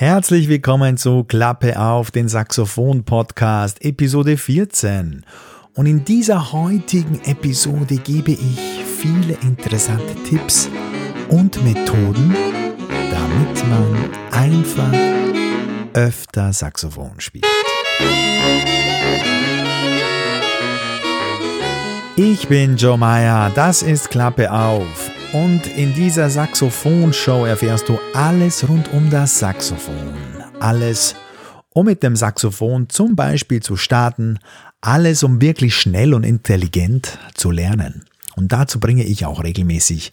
Herzlich willkommen zu Klappe auf, den Saxophon-Podcast, Episode 14. Und in dieser heutigen Episode gebe ich viele interessante Tipps und Methoden, damit man einfach öfter Saxophon spielt. Ich bin Joe Meyer, das ist Klappe auf und in dieser Saxophon-Show erfährst du alles rund um das Saxophon. Alles, um mit dem Saxophon zum Beispiel zu starten, alles, um wirklich schnell und intelligent zu lernen. Und dazu bringe ich auch regelmäßig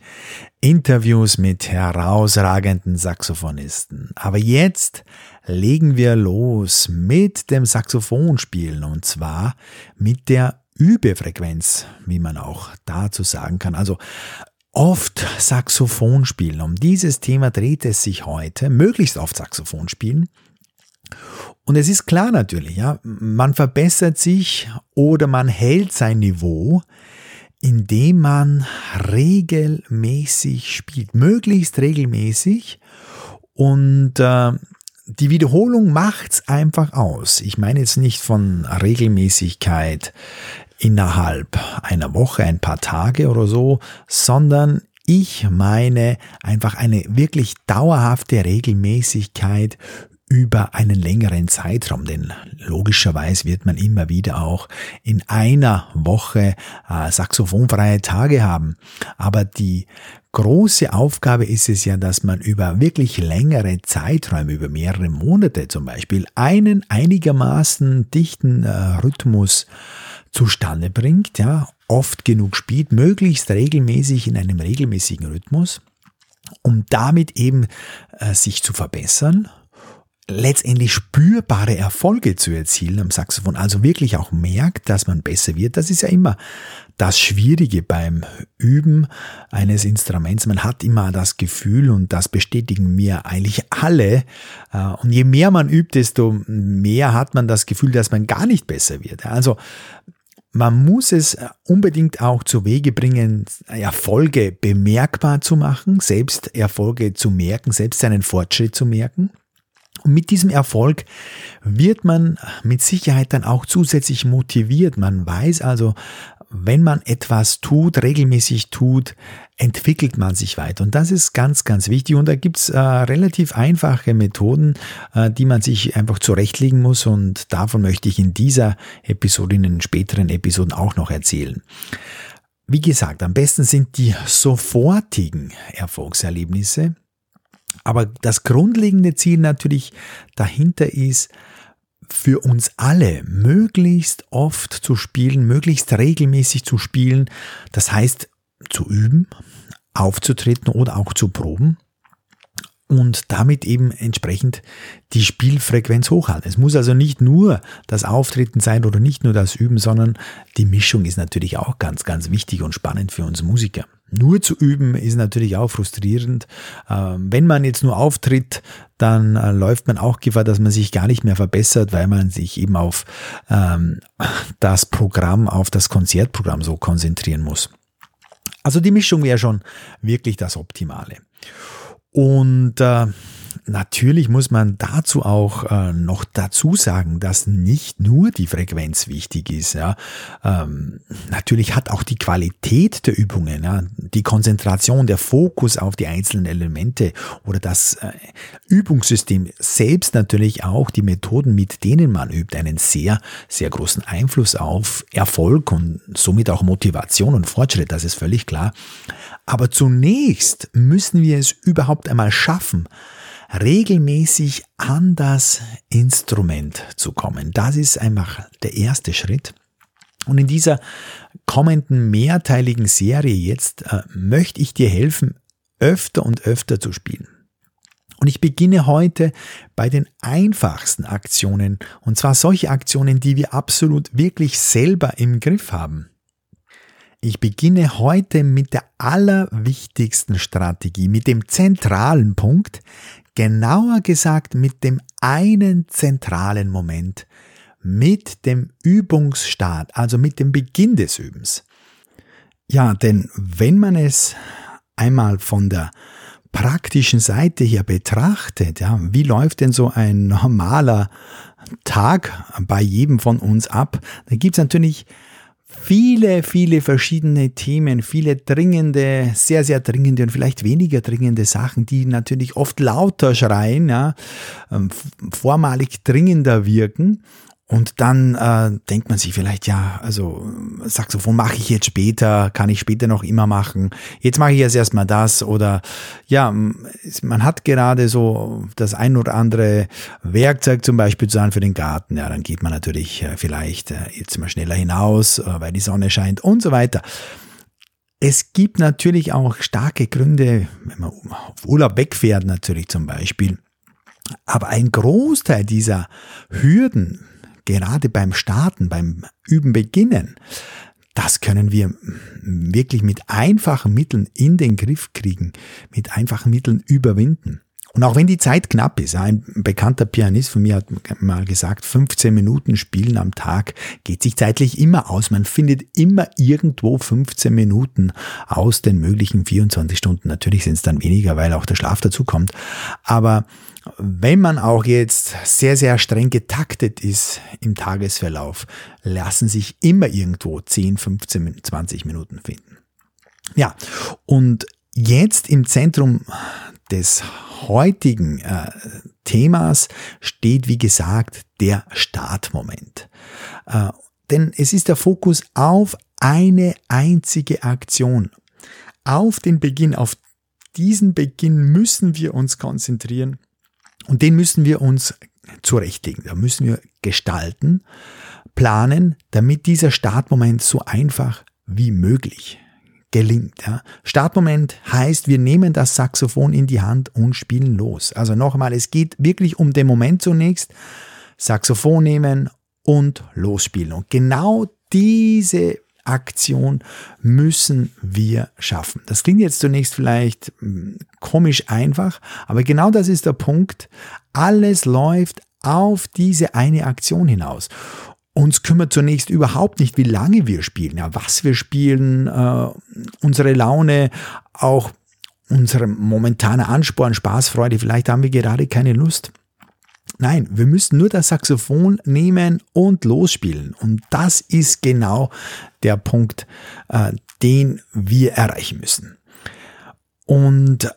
Interviews mit herausragenden Saxophonisten. Aber jetzt legen wir los mit dem Saxophonspielen und zwar mit der Übefrequenz, wie man auch dazu sagen kann. Also oft Saxophon spielen. Um dieses Thema dreht es sich heute, möglichst oft Saxophon spielen. Und es ist klar natürlich, ja, man verbessert sich oder man hält sein Niveau, indem man regelmäßig spielt, möglichst regelmäßig. Und äh, die Wiederholung macht's einfach aus. Ich meine jetzt nicht von Regelmäßigkeit innerhalb einer Woche, ein paar Tage oder so, sondern ich meine einfach eine wirklich dauerhafte Regelmäßigkeit über einen längeren Zeitraum, denn logischerweise wird man immer wieder auch in einer Woche äh, saxophonfreie Tage haben. Aber die große Aufgabe ist es ja, dass man über wirklich längere Zeiträume, über mehrere Monate zum Beispiel, einen einigermaßen dichten äh, Rhythmus zustande bringt, ja, oft genug spielt, möglichst regelmäßig in einem regelmäßigen Rhythmus, um damit eben äh, sich zu verbessern, letztendlich spürbare Erfolge zu erzielen am Saxophon, also wirklich auch merkt, dass man besser wird. Das ist ja immer das Schwierige beim Üben eines Instruments. Man hat immer das Gefühl, und das bestätigen mir eigentlich alle, äh, und je mehr man übt, desto mehr hat man das Gefühl, dass man gar nicht besser wird. Also man muss es äh, unbedingt auch zu Wege bringen, Erfolge bemerkbar zu machen, selbst Erfolge zu merken, selbst seinen Fortschritt zu merken. Und mit diesem Erfolg wird man mit Sicherheit dann auch zusätzlich motiviert. Man weiß also, wenn man etwas tut, regelmäßig tut, entwickelt man sich weiter. Und das ist ganz, ganz wichtig. Und da gibt's äh, relativ einfache Methoden, äh, die man sich einfach zurechtlegen muss. Und davon möchte ich in dieser Episode, in den späteren Episoden auch noch erzählen. Wie gesagt, am besten sind die sofortigen Erfolgserlebnisse. Aber das grundlegende Ziel natürlich dahinter ist, für uns alle möglichst oft zu spielen, möglichst regelmäßig zu spielen. Das heißt, zu üben, aufzutreten oder auch zu proben und damit eben entsprechend die Spielfrequenz hochhalten. Es muss also nicht nur das Auftreten sein oder nicht nur das Üben, sondern die Mischung ist natürlich auch ganz, ganz wichtig und spannend für uns Musiker. Nur zu üben ist natürlich auch frustrierend. Ähm, wenn man jetzt nur auftritt, dann äh, läuft man auch Gefahr, dass man sich gar nicht mehr verbessert, weil man sich eben auf ähm, das Programm, auf das Konzertprogramm so konzentrieren muss. Also die Mischung wäre schon wirklich das Optimale. Und äh, natürlich muss man dazu auch äh, noch dazu sagen, dass nicht nur die Frequenz wichtig ist. Ja. Ähm, natürlich hat auch die Qualität der Übungen, ja, die Konzentration, der Fokus auf die einzelnen Elemente oder das äh, Übungssystem selbst natürlich auch die Methoden, mit denen man übt, einen sehr, sehr großen Einfluss auf Erfolg und somit auch Motivation und Fortschritt. Das ist völlig klar. Aber zunächst müssen wir es überhaupt einmal schaffen, regelmäßig an das Instrument zu kommen. Das ist einfach der erste Schritt. Und in dieser kommenden mehrteiligen Serie jetzt äh, möchte ich dir helfen, öfter und öfter zu spielen. Und ich beginne heute bei den einfachsten Aktionen, und zwar solche Aktionen, die wir absolut wirklich selber im Griff haben. Ich beginne heute mit der allerwichtigsten Strategie, mit dem zentralen Punkt, genauer gesagt mit dem einen zentralen Moment, mit dem Übungsstart, also mit dem Beginn des Übens. Ja, denn wenn man es einmal von der praktischen Seite hier betrachtet, ja, wie läuft denn so ein normaler Tag bei jedem von uns ab, da gibt's natürlich viele, viele verschiedene Themen, viele dringende, sehr, sehr dringende und vielleicht weniger dringende Sachen, die natürlich oft lauter schreien, ja, ähm, vormalig dringender wirken. Und dann äh, denkt man sich vielleicht, ja, also Saxophon mache ich jetzt später, kann ich später noch immer machen. Jetzt mache ich jetzt erstmal das oder ja, man hat gerade so das ein oder andere Werkzeug zum Beispiel zu haben für den Garten. Ja, dann geht man natürlich äh, vielleicht äh, jetzt mal schneller hinaus, äh, weil die Sonne scheint und so weiter. Es gibt natürlich auch starke Gründe, wenn man auf Urlaub wegfährt natürlich zum Beispiel. Aber ein Großteil dieser Hürden, gerade beim Starten, beim Üben beginnen, das können wir wirklich mit einfachen Mitteln in den Griff kriegen, mit einfachen Mitteln überwinden. Und auch wenn die Zeit knapp ist, ein bekannter Pianist von mir hat mal gesagt, 15 Minuten spielen am Tag geht sich zeitlich immer aus. Man findet immer irgendwo 15 Minuten aus den möglichen 24 Stunden. Natürlich sind es dann weniger, weil auch der Schlaf dazu kommt. Aber wenn man auch jetzt sehr, sehr streng getaktet ist im Tagesverlauf, lassen sich immer irgendwo 10, 15, 20 Minuten finden. Ja, und jetzt im Zentrum des heutigen äh, Themas steht, wie gesagt, der Startmoment. Äh, denn es ist der Fokus auf eine einzige Aktion. Auf den Beginn, auf diesen Beginn müssen wir uns konzentrieren und den müssen wir uns zurechtlegen. Da müssen wir gestalten, planen, damit dieser Startmoment so einfach wie möglich gelingt. Ja. Startmoment heißt, wir nehmen das Saxophon in die Hand und spielen los. Also nochmal, es geht wirklich um den Moment zunächst. Saxophon nehmen und losspielen. Und genau diese Aktion müssen wir schaffen. Das klingt jetzt zunächst vielleicht hm, komisch einfach, aber genau das ist der Punkt. Alles läuft auf diese eine Aktion hinaus. Uns kümmert zunächst überhaupt nicht, wie lange wir spielen, ja, was wir spielen, äh, unsere Laune, auch unsere momentane Ansporn, Spaßfreude, vielleicht haben wir gerade keine Lust. Nein, wir müssen nur das Saxophon nehmen und losspielen. Und das ist genau der Punkt, äh, den wir erreichen müssen. Und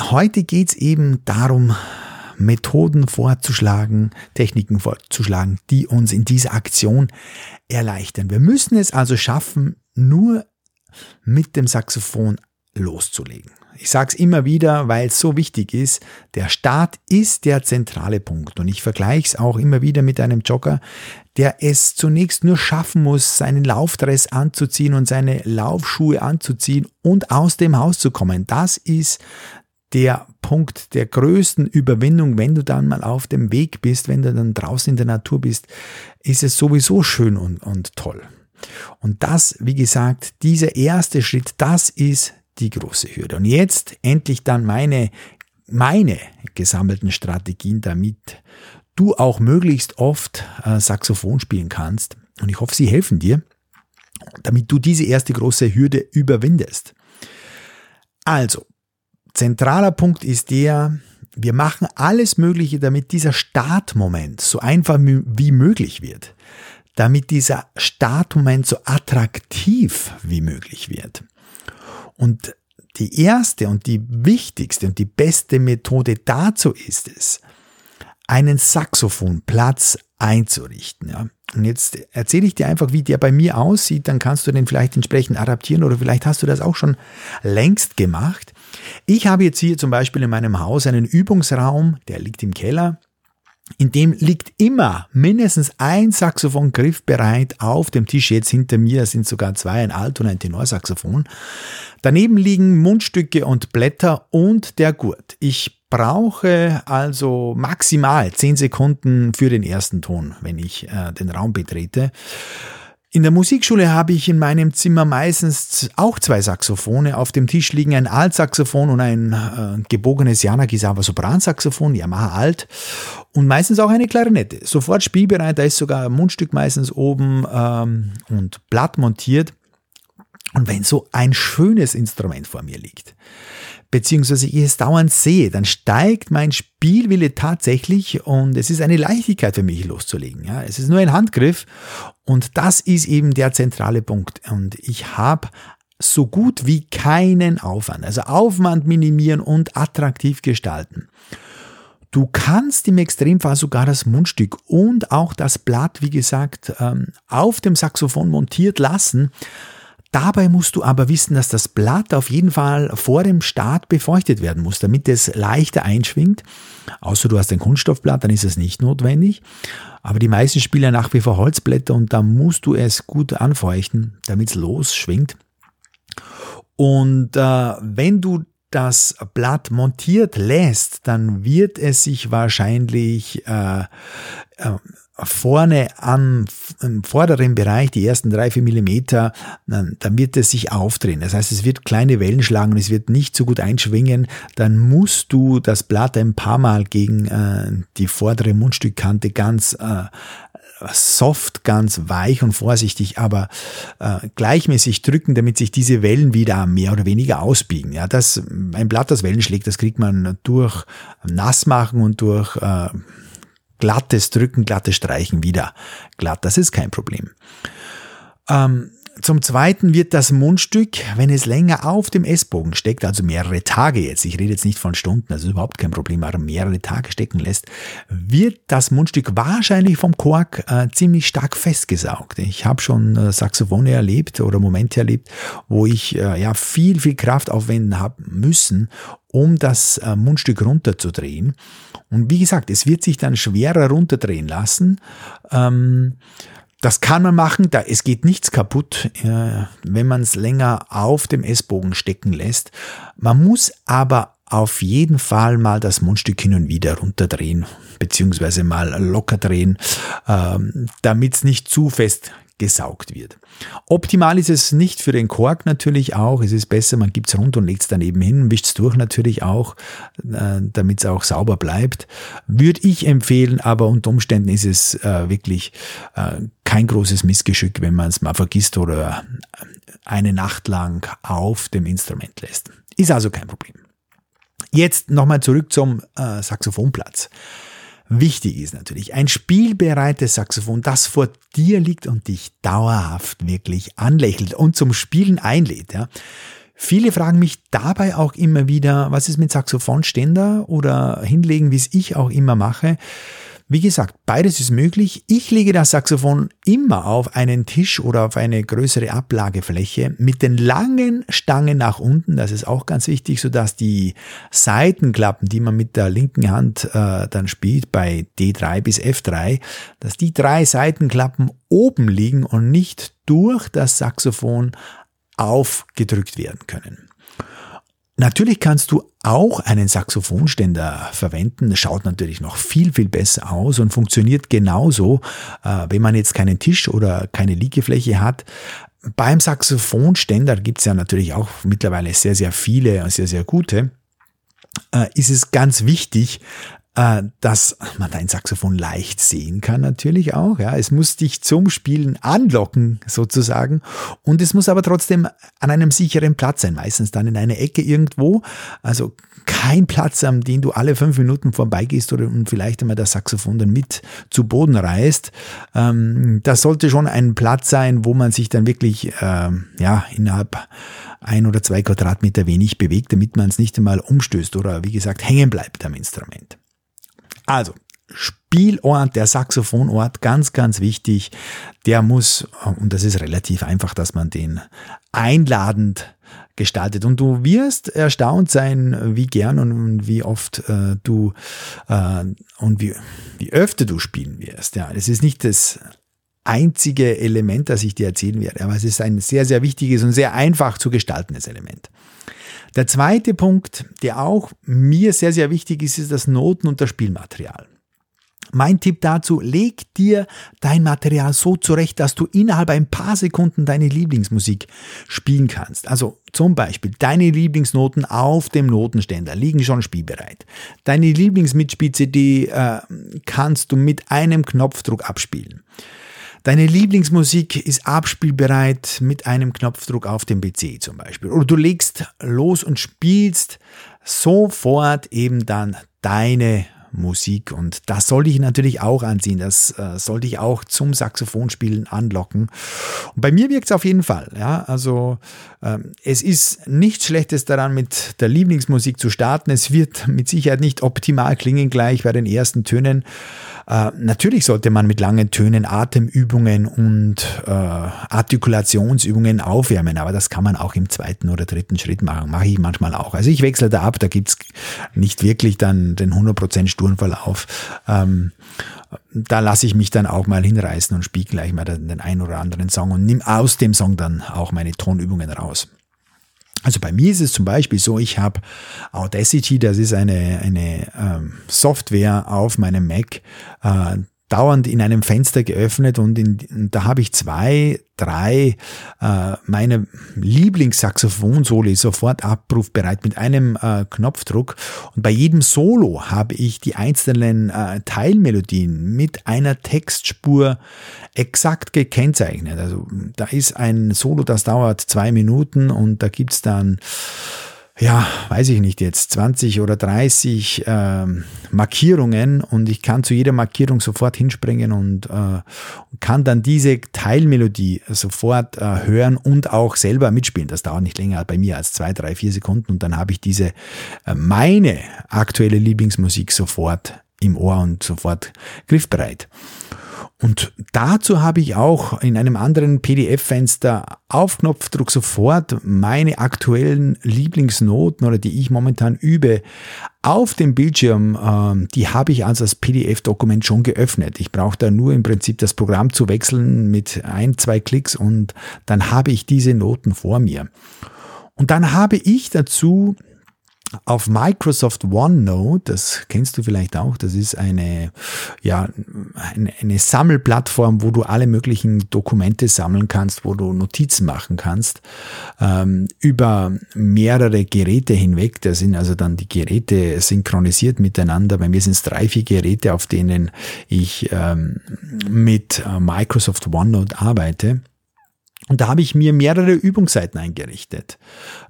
heute geht's eben darum, Methoden vorzuschlagen, Techniken vorzuschlagen, die uns in dieser Aktion erleichtern. Wir müssen es also schaffen, nur mit dem Saxophon loszulegen. Ich sage es immer wieder, weil es so wichtig ist. Der Start ist der zentrale Punkt. Und ich vergleiche es auch immer wieder mit einem Jogger, der es zunächst nur schaffen muss, seinen Laufdress anzuziehen und seine Laufschuhe anzuziehen und aus dem Haus zu kommen. Das ist der Punkt der größten Überwindung, wenn du dann mal auf dem Weg bist, wenn du dann draußen in der Natur bist, ist es sowieso schön und, und toll. Und das, wie gesagt, dieser erste Schritt, das ist die große Hürde. Und jetzt endlich dann meine, meine gesammelten Strategien, damit du auch möglichst oft äh, Saxophon spielen kannst. Und ich hoffe, sie helfen dir, damit du diese erste große Hürde überwindest. Also, zentraler Punkt ist der, wir machen alles Mögliche, damit dieser Startmoment so einfach wie möglich wird. Damit dieser Startmoment so attraktiv wie möglich wird. Und die erste und die wichtigste und die beste Methode dazu ist es, einen Saxophonplatz einzurichten. Ja. Und jetzt erzähle ich dir einfach, wie der bei mir aussieht, dann kannst du den vielleicht entsprechend adaptieren oder vielleicht hast du das auch schon längst gemacht. Ich habe jetzt hier zum Beispiel in meinem Haus einen Übungsraum, der liegt im Keller. In dem liegt immer mindestens ein Saxophon griffbereit auf dem Tisch. Jetzt hinter mir sind sogar zwei, ein Alt- und ein Tenorsaxophon. Daneben liegen Mundstücke und Blätter und der Gurt. Ich brauche also maximal zehn Sekunden für den ersten Ton, wenn ich äh, den Raum betrete. In der Musikschule habe ich in meinem Zimmer meistens auch zwei Saxophone. Auf dem Tisch liegen ein Altsaxophon und ein äh, gebogenes Yanagisawa Sopransaxophon, Yamaha Alt und meistens auch eine Klarinette. Sofort spielbereit, da ist sogar ein Mundstück meistens oben ähm, und platt montiert. Und wenn so ein schönes Instrument vor mir liegt, beziehungsweise ich es dauernd sehe, dann steigt mein Spielwille tatsächlich und es ist eine Leichtigkeit für mich loszulegen. Ja, es ist nur ein Handgriff und das ist eben der zentrale Punkt. Und ich habe so gut wie keinen Aufwand. Also Aufwand minimieren und attraktiv gestalten. Du kannst im Extremfall sogar das Mundstück und auch das Blatt, wie gesagt, ähm, auf dem Saxophon montiert lassen. Dabei musst du aber wissen, dass das Blatt auf jeden Fall vor dem Start befeuchtet werden muss, damit es leichter einschwingt. Außer du hast ein Kunststoffblatt, dann ist es nicht notwendig. Aber die meisten spielen nach wie vor Holzblätter und da musst du es gut anfeuchten, damit es losschwingt. Und äh, wenn du das Blatt montiert lässt, dann wird es sich wahrscheinlich äh, äh, vorne am im vorderen Bereich, die ersten drei, vier Millimeter, dann, wird es sich aufdrehen. Das heißt, es wird kleine Wellen schlagen und es wird nicht so gut einschwingen. Dann musst du das Blatt ein paar Mal gegen äh, die vordere Mundstückkante ganz äh, soft, ganz weich und vorsichtig, aber äh, gleichmäßig drücken, damit sich diese Wellen wieder mehr oder weniger ausbiegen. Ja, das, ein Blatt, das Wellen schlägt, das kriegt man durch Nassmachen und durch äh, glattes Drücken, glattes Streichen wieder glatt. Das ist kein Problem. Ähm, zum Zweiten wird das Mundstück, wenn es länger auf dem Essbogen steckt, also mehrere Tage jetzt, ich rede jetzt nicht von Stunden, das ist überhaupt kein Problem, aber mehrere Tage stecken lässt, wird das Mundstück wahrscheinlich vom Kork äh, ziemlich stark festgesaugt. Ich habe schon äh, Saxophone erlebt oder Momente erlebt, wo ich äh, ja viel, viel Kraft aufwenden habe müssen, um das äh, Mundstück runterzudrehen. Und wie gesagt, es wird sich dann schwerer runterdrehen lassen. Ähm, das kann man machen, da es geht nichts kaputt, äh, wenn man es länger auf dem S-Bogen stecken lässt. Man muss aber auf jeden Fall mal das Mundstück hin und wieder runterdrehen, beziehungsweise mal locker drehen, ähm, damit es nicht zu fest gesaugt wird. Optimal ist es nicht für den Kork natürlich auch. Es ist besser, man gibt es rund und legt es daneben hin, wischt es durch natürlich auch, äh, damit es auch sauber bleibt. Würde ich empfehlen, aber unter Umständen ist es äh, wirklich äh, kein großes Missgeschick, wenn man es mal vergisst oder eine Nacht lang auf dem Instrument lässt. Ist also kein Problem. Jetzt nochmal zurück zum Saxophonplatz. Wichtig ist natürlich ein spielbereites Saxophon, das vor dir liegt und dich dauerhaft wirklich anlächelt und zum Spielen einlädt. Ja. Viele fragen mich dabei auch immer wieder, was ist mit Saxophonständer oder hinlegen, wie es ich auch immer mache. Wie gesagt, beides ist möglich. Ich lege das Saxophon immer auf einen Tisch oder auf eine größere Ablagefläche mit den langen Stangen nach unten. Das ist auch ganz wichtig, sodass die Seitenklappen, die man mit der linken Hand äh, dann spielt bei D3 bis F3, dass die drei Seitenklappen oben liegen und nicht durch das Saxophon aufgedrückt werden können. Natürlich kannst du auch einen Saxophonständer verwenden. Das schaut natürlich noch viel, viel besser aus und funktioniert genauso, äh, wenn man jetzt keinen Tisch oder keine Liegefläche hat. Beim Saxophonständer gibt es ja natürlich auch mittlerweile sehr, sehr viele, sehr, sehr gute. Äh, ist es ganz wichtig, äh, dass man dein Saxophon leicht sehen kann natürlich auch. Ja, es muss dich zum Spielen anlocken sozusagen und es muss aber trotzdem an einem sicheren Platz sein, meistens dann in einer Ecke irgendwo. Also kein Platz, an den du alle fünf Minuten vorbeigehst oder und vielleicht einmal das Saxophon dann mit zu Boden reißt. Ähm, das sollte schon ein Platz sein, wo man sich dann wirklich ähm, ja innerhalb ein oder zwei Quadratmeter wenig bewegt, damit man es nicht einmal umstößt oder wie gesagt hängen bleibt am Instrument. Also, Spielort, der Saxophonort, ganz, ganz wichtig. Der muss, und das ist relativ einfach, dass man den einladend gestaltet. Und du wirst erstaunt sein, wie gern und wie oft äh, du äh, und wie, wie öfter du spielen wirst. Ja, das ist nicht das einzige Element, das ich dir erzählen werde, aber es ist ein sehr, sehr wichtiges und sehr einfach zu gestaltendes Element. Der zweite Punkt, der auch mir sehr, sehr wichtig ist, ist das Noten- und das Spielmaterial. Mein Tipp dazu, leg dir dein Material so zurecht, dass du innerhalb ein paar Sekunden deine Lieblingsmusik spielen kannst. Also zum Beispiel deine Lieblingsnoten auf dem Notenständer liegen schon spielbereit. Deine Lieblingsmitspiel-CD äh, kannst du mit einem Knopfdruck abspielen. Deine Lieblingsmusik ist abspielbereit mit einem Knopfdruck auf dem PC zum Beispiel. Oder du legst los und spielst sofort eben dann deine Musik und das sollte ich natürlich auch anziehen. Das äh, sollte ich auch zum Saxophonspielen anlocken. Und bei mir wirkt es auf jeden Fall. Ja, also ähm, es ist nichts Schlechtes daran, mit der Lieblingsmusik zu starten. Es wird mit Sicherheit nicht optimal klingen gleich bei den ersten Tönen. Äh, natürlich sollte man mit langen Tönen Atemübungen und äh, Artikulationsübungen aufwärmen, aber das kann man auch im zweiten oder dritten Schritt machen. Mache ich manchmal auch. Also ich wechsle da ab, da gibt's nicht wirklich dann den 100% sturen Verlauf. Ähm, da lasse ich mich dann auch mal hinreißen und spiele gleich mal den, den einen oder anderen Song und nimm aus dem Song dann auch meine Tonübungen raus. Also bei mir ist es zum Beispiel so, ich habe Audacity, das ist eine, eine ähm, Software auf meinem Mac, äh, dauernd in einem Fenster geöffnet und, in, und da habe ich zwei, drei äh, meine Lieblingssaxophon-Soli sofort abrufbereit mit einem äh, Knopfdruck. Und bei jedem Solo habe ich die einzelnen äh, Teilmelodien mit einer Textspur exakt gekennzeichnet. Also da ist ein Solo, das dauert zwei Minuten und da gibt's dann ja, weiß ich nicht jetzt, 20 oder 30 äh, Markierungen und ich kann zu jeder Markierung sofort hinspringen und äh, kann dann diese Teilmelodie sofort äh, hören und auch selber mitspielen. Das dauert nicht länger bei mir als zwei, drei, vier Sekunden und dann habe ich diese äh, meine aktuelle Lieblingsmusik sofort im Ohr und sofort griffbereit. Und dazu habe ich auch in einem anderen PDF-Fenster auf Knopfdruck sofort meine aktuellen Lieblingsnoten oder die ich momentan übe auf dem Bildschirm. Äh, die habe ich also als PDF-Dokument schon geöffnet. Ich brauche da nur im Prinzip das Programm zu wechseln mit ein, zwei Klicks und dann habe ich diese Noten vor mir. Und dann habe ich dazu auf Microsoft OneNote, das kennst du vielleicht auch, das ist eine, ja, eine, Sammelplattform, wo du alle möglichen Dokumente sammeln kannst, wo du Notizen machen kannst, ähm, über mehrere Geräte hinweg. Da sind also dann die Geräte synchronisiert miteinander. Bei mir sind es drei, vier Geräte, auf denen ich ähm, mit äh, Microsoft OneNote arbeite. Und da habe ich mir mehrere Übungsseiten eingerichtet.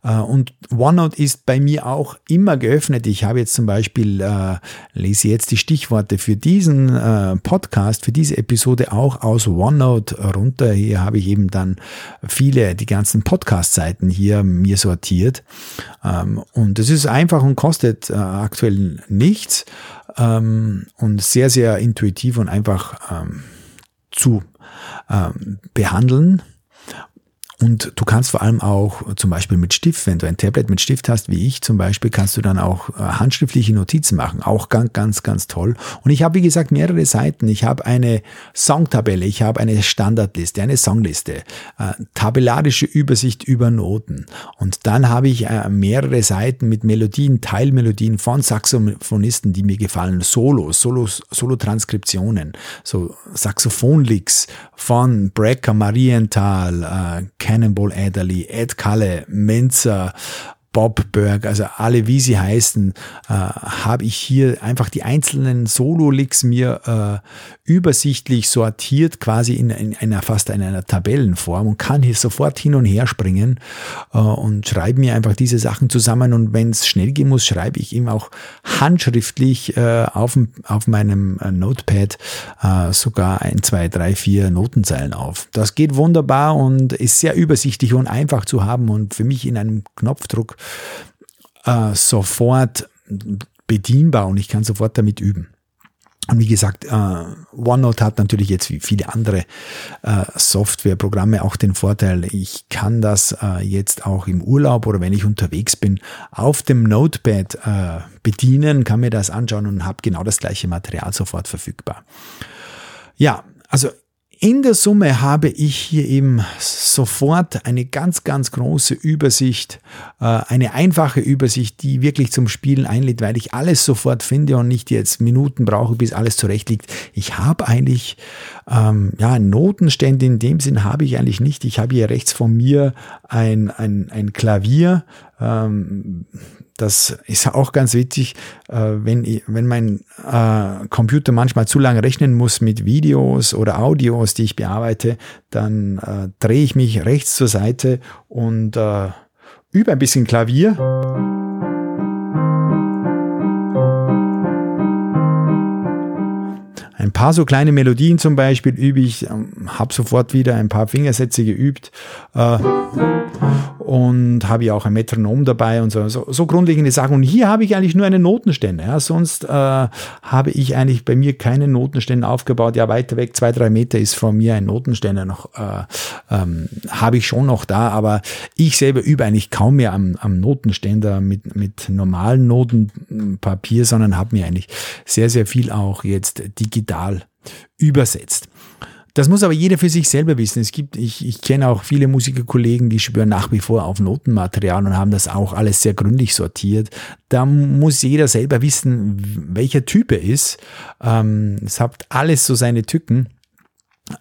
Äh, und OneNote ist bei mir auch immer geöffnet. Ich habe jetzt zum Beispiel, äh, lese jetzt die Stichworte für diesen äh, Podcast, für diese Episode auch aus OneNote runter. Hier habe ich eben dann viele, die ganzen Podcast-Seiten hier mir sortiert. Ähm, und es ist einfach und kostet aktuell nichts ähm, und sehr, sehr intuitiv und einfach ähm, zu behandeln. Und du kannst vor allem auch zum Beispiel mit Stift, wenn du ein Tablet mit Stift hast, wie ich zum Beispiel, kannst du dann auch äh, handschriftliche Notizen machen. Auch ganz, ganz, ganz toll. Und ich habe, wie gesagt, mehrere Seiten. Ich habe eine Songtabelle, ich habe eine Standardliste, eine Songliste, äh, tabellarische Übersicht über Noten. Und dann habe ich äh, mehrere Seiten mit Melodien, Teilmelodien von Saxophonisten, die mir gefallen, Solos, Solos, Solo-Transkriptionen, so Saxophon-Licks von Brecker, Marienthal, Cannonball Adderley, Ed Kalle, Menzer, Bob Berg, also alle wie sie heißen, äh, habe ich hier einfach die einzelnen Solo-Licks mir äh, übersichtlich sortiert, quasi in, in, einer fast in einer Tabellenform und kann hier sofort hin und her springen äh, und schreibe mir einfach diese Sachen zusammen und wenn es schnell gehen muss, schreibe ich ihm auch handschriftlich äh, auf, auf meinem äh, Notepad äh, sogar ein, zwei, drei, vier Notenzeilen auf. Das geht wunderbar und ist sehr übersichtlich und einfach zu haben und für mich in einem Knopfdruck äh, sofort bedienbar und ich kann sofort damit üben. Und wie gesagt, äh, OneNote hat natürlich jetzt wie viele andere äh, Softwareprogramme auch den Vorteil, ich kann das äh, jetzt auch im Urlaub oder wenn ich unterwegs bin auf dem Notepad äh, bedienen, kann mir das anschauen und habe genau das gleiche Material sofort verfügbar. Ja, also in der Summe habe ich hier eben sofort eine ganz, ganz große Übersicht, äh, eine einfache Übersicht, die wirklich zum Spielen einlädt, weil ich alles sofort finde und nicht jetzt Minuten brauche, bis alles zurecht liegt. Ich habe eigentlich, ähm, ja, Notenstände in dem Sinn habe ich eigentlich nicht. Ich habe hier rechts von mir ein, ein, ein Klavier, ähm, das ist auch ganz witzig, äh, wenn, ich, wenn mein äh, Computer manchmal zu lange rechnen muss mit Videos oder Audios, die ich bearbeite, dann äh, drehe ich mich rechts zur Seite und äh, übe ein bisschen Klavier. Ein paar so kleine Melodien zum Beispiel übe ich, ähm, habe sofort wieder ein paar Fingersätze geübt äh, und habe ja auch ein Metronom dabei und so, so, so grundlegende Sachen. Und hier habe ich eigentlich nur einen Notenständer. Ja. Sonst äh, habe ich eigentlich bei mir keinen Notenständer aufgebaut. Ja, weiter weg, zwei, drei Meter ist von mir ein Notenständer noch, äh, ähm, habe ich schon noch da, aber ich selber übe eigentlich kaum mehr am, am Notenständer mit, mit normalen Notenpapier, sondern habe mir eigentlich sehr, sehr viel auch jetzt digital übersetzt. Das muss aber jeder für sich selber wissen. Es gibt, ich, ich kenne auch viele Musikerkollegen, die schwören nach wie vor auf Notenmaterial und haben das auch alles sehr gründlich sortiert. Da muss jeder selber wissen, welcher Typ er ist. Ähm, es hat alles so seine Tücken.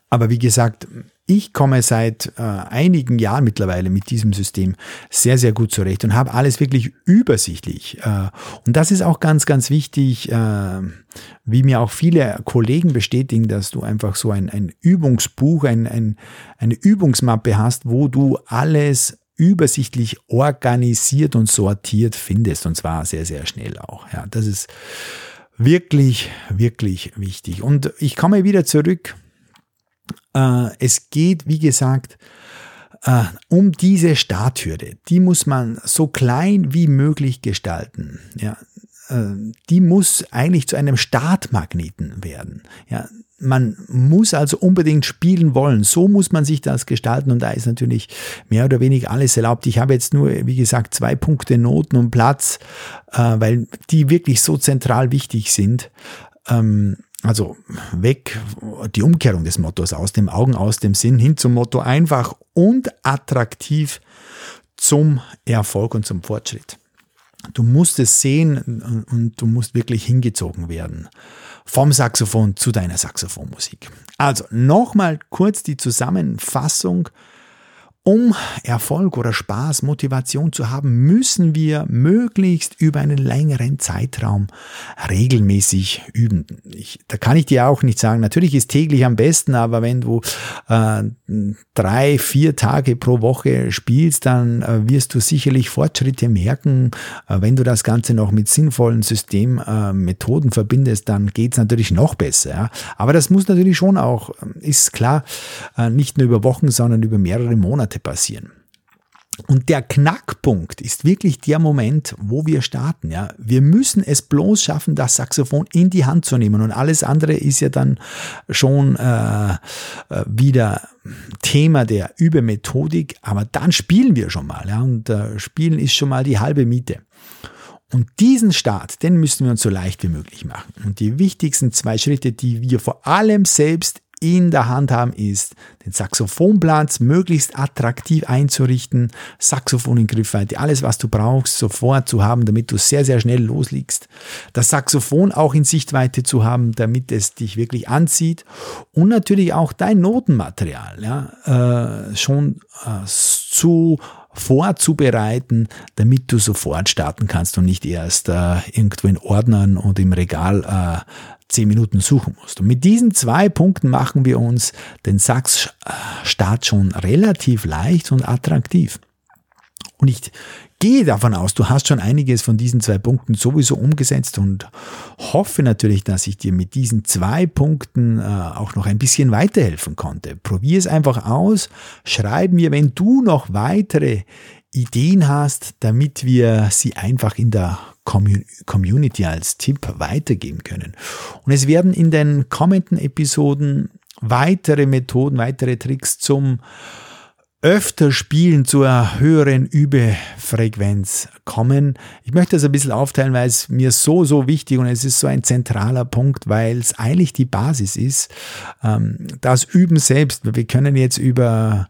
Aber wie gesagt, ich komme seit äh, einigen Jahren mittlerweile mit diesem System sehr, sehr gut zurecht und habe alles wirklich übersichtlich. Äh, und das ist auch ganz, ganz wichtig, äh, wie mir auch viele Kollegen bestätigen, dass du einfach so ein, ein Übungsbuch, ein, ein, eine Übungsmappe hast, wo du alles übersichtlich organisiert und sortiert findest und zwar sehr, sehr schnell auch. Ja, das ist wirklich, wirklich wichtig. Und ich komme wieder zurück es geht, wie gesagt, äh, um diese Starthürde. Die muss man so klein wie möglich gestalten. Ja, äh, die muss eigentlich zu einem Startmagneten werden. Ja, man muss also unbedingt spielen wollen. So muss man sich das gestalten und da ist natürlich mehr oder weniger alles erlaubt. Ich habe jetzt nur, wie gesagt, zwei Punkte Noten und Platz, äh, weil die wirklich so zentral wichtig sind. Ähm, also weg, die Umkehrung des Mottos aus dem Augen, aus dem Sinn hin zum Motto einfach und attraktiv zum Erfolg und zum Fortschritt. Du musst es sehen und du musst wirklich hingezogen werden. Vom Saxophon zu deiner Saxophonmusik. Also nochmal kurz die Zusammenfassung um Erfolg oder Spaß, Motivation zu haben, müssen wir möglichst über einen längeren Zeitraum regelmäßig üben. Ich, da kann ich dir auch nicht sagen, natürlich ist täglich am besten, aber wenn du äh, drei, vier Tage pro Woche spielst, dann äh, wirst du sicherlich Fortschritte merken. Äh, wenn du das Ganze noch mit sinnvollen Systemmethoden verbindest, dann geht's natürlich noch besser. Ja? Aber das muss natürlich schon auch, ist klar, äh, nicht nur über Wochen, sondern über mehrere Monate Monate passieren. Und der Knackpunkt ist wirklich der Moment, wo wir starten. Ja, wir müssen es bloß schaffen, das Saxophon in die Hand zu nehmen und alles andere ist ja dann schon äh, äh wieder Thema der Übemethodik. Aber dann spielen wir schon mal. Ja, und äh, Spielen ist schon mal die halbe Miete. Und diesen Start, den müssen wir uns so leicht wie möglich machen. Und die wichtigsten zwei Schritte, die wir vor allem selbst in der Hand haben, ist, den Saxophonplatz möglichst attraktiv einzurichten, Saxophon in Griffweite, alles, was du brauchst, sofort zu haben, damit du sehr, sehr schnell losliegst. Das Saxophon auch in Sichtweite zu haben, damit es dich wirklich anzieht. Und natürlich auch dein Notenmaterial ja, äh, schon äh, zu vorzubereiten, damit du sofort starten kannst und nicht erst äh, irgendwo in Ordnern und im Regal äh, zehn Minuten suchen musst. Und mit diesen zwei Punkten machen wir uns den Sachs-Start schon relativ leicht und attraktiv. Und ich gehe davon aus, du hast schon einiges von diesen zwei Punkten sowieso umgesetzt und hoffe natürlich, dass ich dir mit diesen zwei Punkten äh, auch noch ein bisschen weiterhelfen konnte. Probier es einfach aus. Schreib mir, wenn du noch weitere Ideen hast, damit wir sie einfach in der Community als Tipp weitergeben können. Und es werden in den kommenden Episoden weitere Methoden, weitere Tricks zum öfter spielen zur höheren Übefrequenz kommen. Ich möchte das ein bisschen aufteilen, weil es mir so, so wichtig und es ist so ein zentraler Punkt, weil es eigentlich die Basis ist. Ähm, das Üben selbst, wir können jetzt über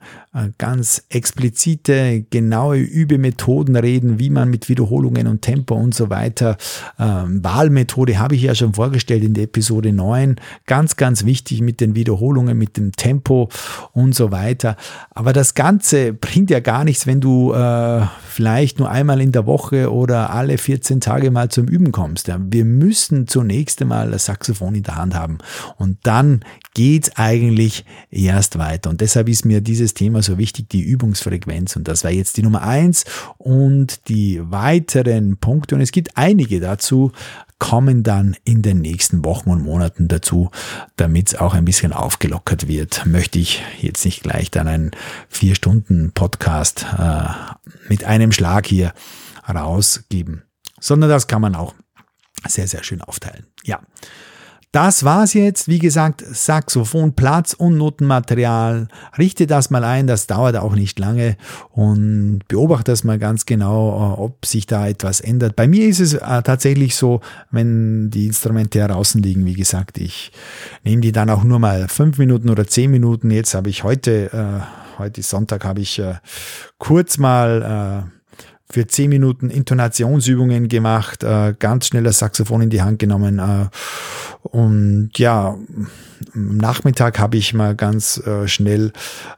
ganz explizite, genaue Übemethoden reden, wie man mit Wiederholungen und Tempo und so weiter, ähm, Wahlmethode habe ich ja schon vorgestellt in der Episode 9. Ganz, ganz wichtig mit den Wiederholungen, mit dem Tempo und so weiter. Aber das Ganze bringt ja gar nichts, wenn du äh, vielleicht nur einmal in der Woche oder alle 14 Tage mal zum Üben kommst. Ja. Wir müssen zunächst einmal das Saxophon in der Hand haben und dann geht's eigentlich erst weiter. Und deshalb ist mir dieses Thema so wichtig, die Übungsfrequenz. Und das war jetzt die Nummer eins und die weiteren Punkte. Und es gibt einige dazu, kommen dann in den nächsten Wochen und Monaten dazu, damit es auch ein bisschen aufgelockert wird. Möchte ich jetzt nicht gleich dann einen vier Stunden Podcast äh, mit einem Schlag hier rausgeben, sondern das kann man auch sehr, sehr schön aufteilen. Ja. Das war's jetzt. Wie gesagt, Saxophon, Platz und Notenmaterial. Richte das mal ein, das dauert auch nicht lange und beobachte das mal ganz genau, äh, ob sich da etwas ändert. Bei mir ist es äh, tatsächlich so, wenn die Instrumente draußen liegen, wie gesagt, ich nehme die dann auch nur mal fünf Minuten oder zehn Minuten. Jetzt habe ich heute, äh, heute Sonntag, habe ich kurz mal für zehn Minuten Intonationsübungen gemacht, äh, ganz schnell das Saxophon in die Hand genommen. Äh, und ja, am Nachmittag habe ich mal ganz äh, schnell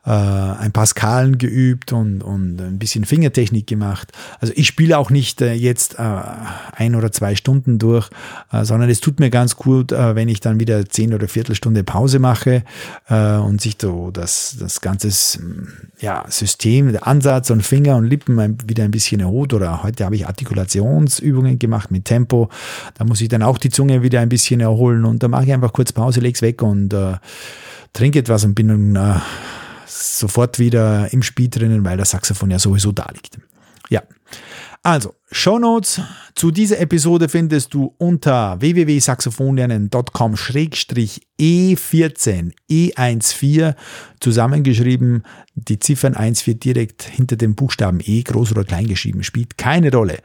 äh, ein paar Skalen geübt und, und ein bisschen Fingertechnik gemacht. Also ich spiele auch nicht äh, jetzt äh, ein oder zwei Stunden durch, äh, sondern es tut mir ganz gut, äh, wenn ich dann wieder zehn oder Viertelstunde Pause mache und sich so das, das ganze ja, System, der Ansatz und Finger und Lippen wieder ein bisschen erholt. Oder heute habe ich Artikulationsübungen gemacht mit Tempo. Da muss ich dann auch die Zunge wieder ein bisschen erholen und da mache ich einfach kurz Pause, leg's weg und äh, trinke etwas und bin dann äh, sofort wieder im Spiel drinnen, weil das Saxophon ja sowieso da liegt. Ja. Also, Shownotes zu dieser Episode findest du unter www.saxophonlernen.com-e14 E14 zusammengeschrieben. Die Ziffern 1-4 direkt hinter dem Buchstaben E, groß oder klein geschrieben, spielt keine Rolle.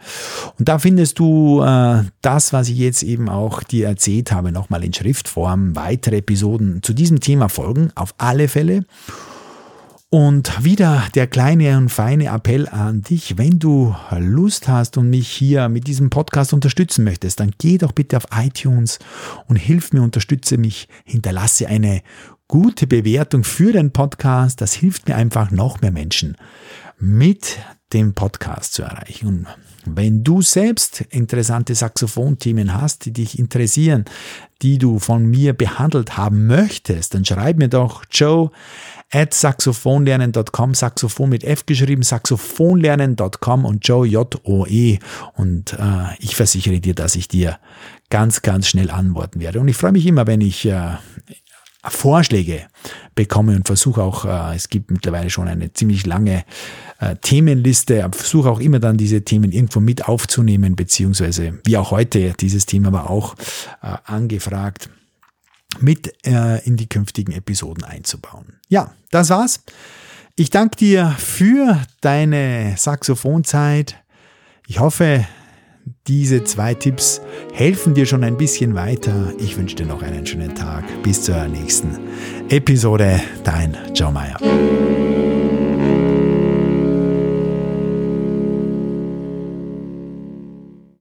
Und da findest du äh, das, was ich jetzt eben auch dir erzählt habe, nochmal in Schriftform. Weitere Episoden zu diesem Thema folgen, auf alle Fälle. Und wieder der kleine und feine Appell an dich, wenn du Lust hast und mich hier mit diesem Podcast unterstützen möchtest, dann geh doch bitte auf iTunes und hilf mir, unterstütze mich, hinterlasse eine gute Bewertung für den Podcast. Das hilft mir einfach noch mehr Menschen mit dem Podcast zu erreichen. Und wenn du selbst interessante Saxophonthemen hast, die dich interessieren, die du von mir behandelt haben möchtest, dann schreib mir doch Joe at saxophonlernen.com, Saxophon mit F geschrieben, saxophonlernen.com und Joe J-O-E. Und äh, ich versichere dir, dass ich dir ganz, ganz schnell antworten werde. Und ich freue mich immer, wenn ich äh, Vorschläge bekomme und versuche auch, äh, es gibt mittlerweile schon eine ziemlich lange äh, Themenliste, versuche auch immer dann diese Themen irgendwo mit aufzunehmen, beziehungsweise wie auch heute, dieses Thema war auch äh, angefragt mit in die künftigen Episoden einzubauen. Ja, das war's. Ich danke dir für deine Saxophonzeit. Ich hoffe, diese zwei Tipps helfen dir schon ein bisschen weiter. Ich wünsche dir noch einen schönen Tag. Bis zur nächsten Episode. Dein Joe Meyer.